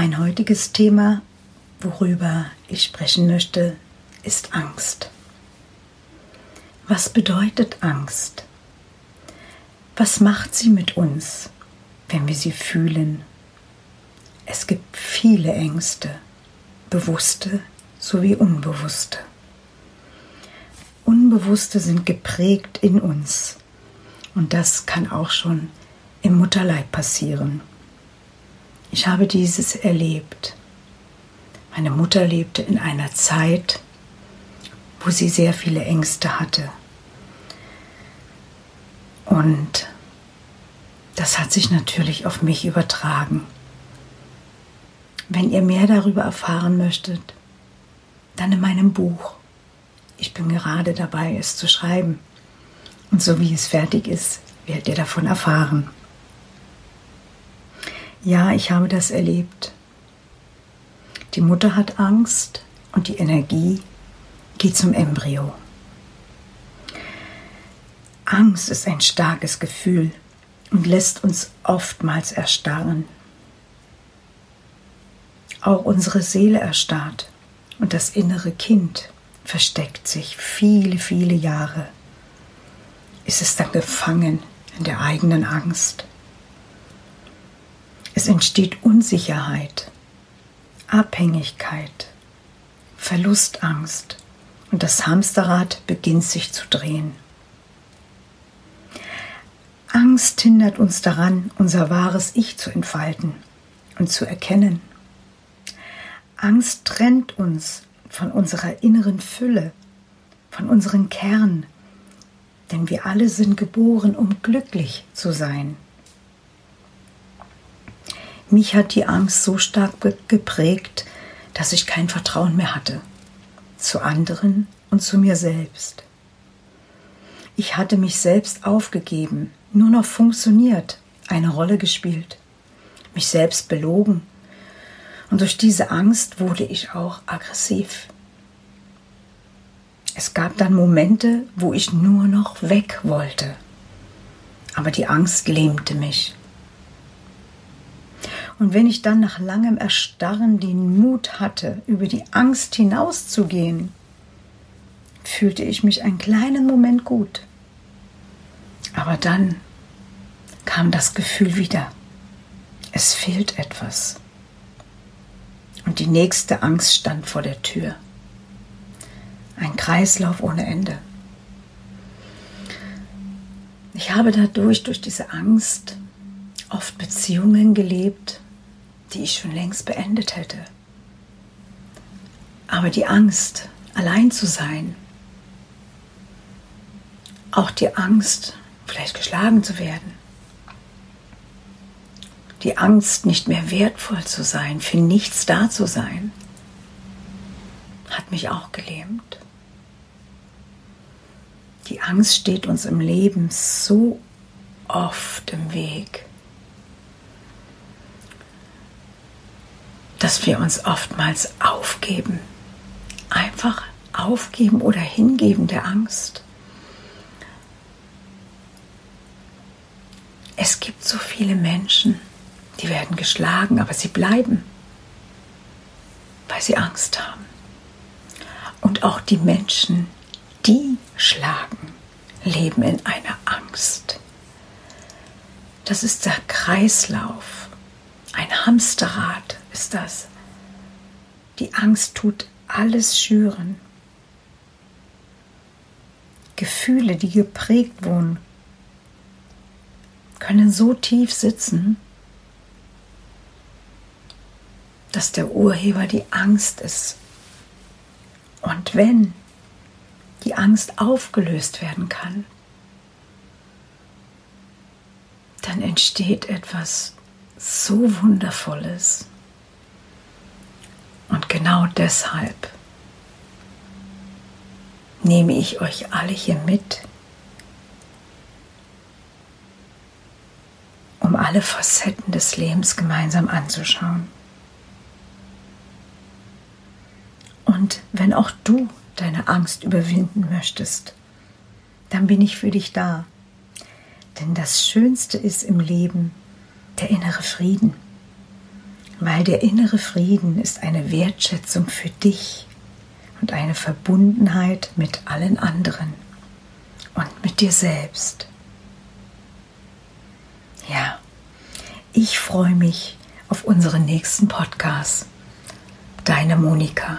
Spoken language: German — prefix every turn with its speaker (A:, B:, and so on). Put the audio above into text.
A: Mein heutiges Thema, worüber ich sprechen möchte, ist Angst. Was bedeutet Angst? Was macht sie mit uns, wenn wir sie fühlen? Es gibt viele Ängste, bewusste sowie unbewusste. Unbewusste sind geprägt in uns und das kann auch schon im Mutterleib passieren. Ich habe dieses erlebt. Meine Mutter lebte in einer Zeit, wo sie sehr viele Ängste hatte. Und das hat sich natürlich auf mich übertragen. Wenn ihr mehr darüber erfahren möchtet, dann in meinem Buch. Ich bin gerade dabei, es zu schreiben. Und so wie es fertig ist, werdet ihr davon erfahren. Ja, ich habe das erlebt. Die Mutter hat Angst und die Energie geht zum Embryo. Angst ist ein starkes Gefühl und lässt uns oftmals erstarren. Auch unsere Seele erstarrt und das innere Kind versteckt sich viele, viele Jahre. Ist es dann gefangen in der eigenen Angst? Es entsteht Unsicherheit, Abhängigkeit, Verlustangst und das Hamsterrad beginnt sich zu drehen. Angst hindert uns daran, unser wahres Ich zu entfalten und zu erkennen. Angst trennt uns von unserer inneren Fülle, von unserem Kern, denn wir alle sind geboren, um glücklich zu sein. Mich hat die Angst so stark geprägt, dass ich kein Vertrauen mehr hatte zu anderen und zu mir selbst. Ich hatte mich selbst aufgegeben, nur noch funktioniert, eine Rolle gespielt, mich selbst belogen. Und durch diese Angst wurde ich auch aggressiv. Es gab dann Momente, wo ich nur noch weg wollte. Aber die Angst lähmte mich. Und wenn ich dann nach langem Erstarren den Mut hatte, über die Angst hinauszugehen, fühlte ich mich einen kleinen Moment gut. Aber dann kam das Gefühl wieder, es fehlt etwas. Und die nächste Angst stand vor der Tür. Ein Kreislauf ohne Ende. Ich habe dadurch, durch diese Angst, oft Beziehungen gelebt, die ich schon längst beendet hätte. Aber die Angst, allein zu sein, auch die Angst, vielleicht geschlagen zu werden, die Angst, nicht mehr wertvoll zu sein, für nichts da zu sein, hat mich auch gelähmt. Die Angst steht uns im Leben so oft im Weg. Dass wir uns oftmals aufgeben. Einfach aufgeben oder hingeben der Angst. Es gibt so viele Menschen, die werden geschlagen, aber sie bleiben, weil sie Angst haben. Und auch die Menschen, die schlagen, leben in einer Angst. Das ist der Kreislauf Hamsterrad ist das. Die Angst tut alles schüren. Gefühle, die geprägt wohnen, können so tief sitzen, dass der Urheber die Angst ist. Und wenn die Angst aufgelöst werden kann, dann entsteht etwas so Wundervolles. Und genau deshalb nehme ich euch alle hier mit, um alle Facetten des Lebens gemeinsam anzuschauen. Und wenn auch du deine Angst überwinden möchtest, dann bin ich für dich da. Denn das Schönste ist im Leben der innere Frieden. Weil der innere Frieden ist eine Wertschätzung für dich und eine Verbundenheit mit allen anderen und mit dir selbst. Ja, ich freue mich auf unseren nächsten Podcast. Deine Monika.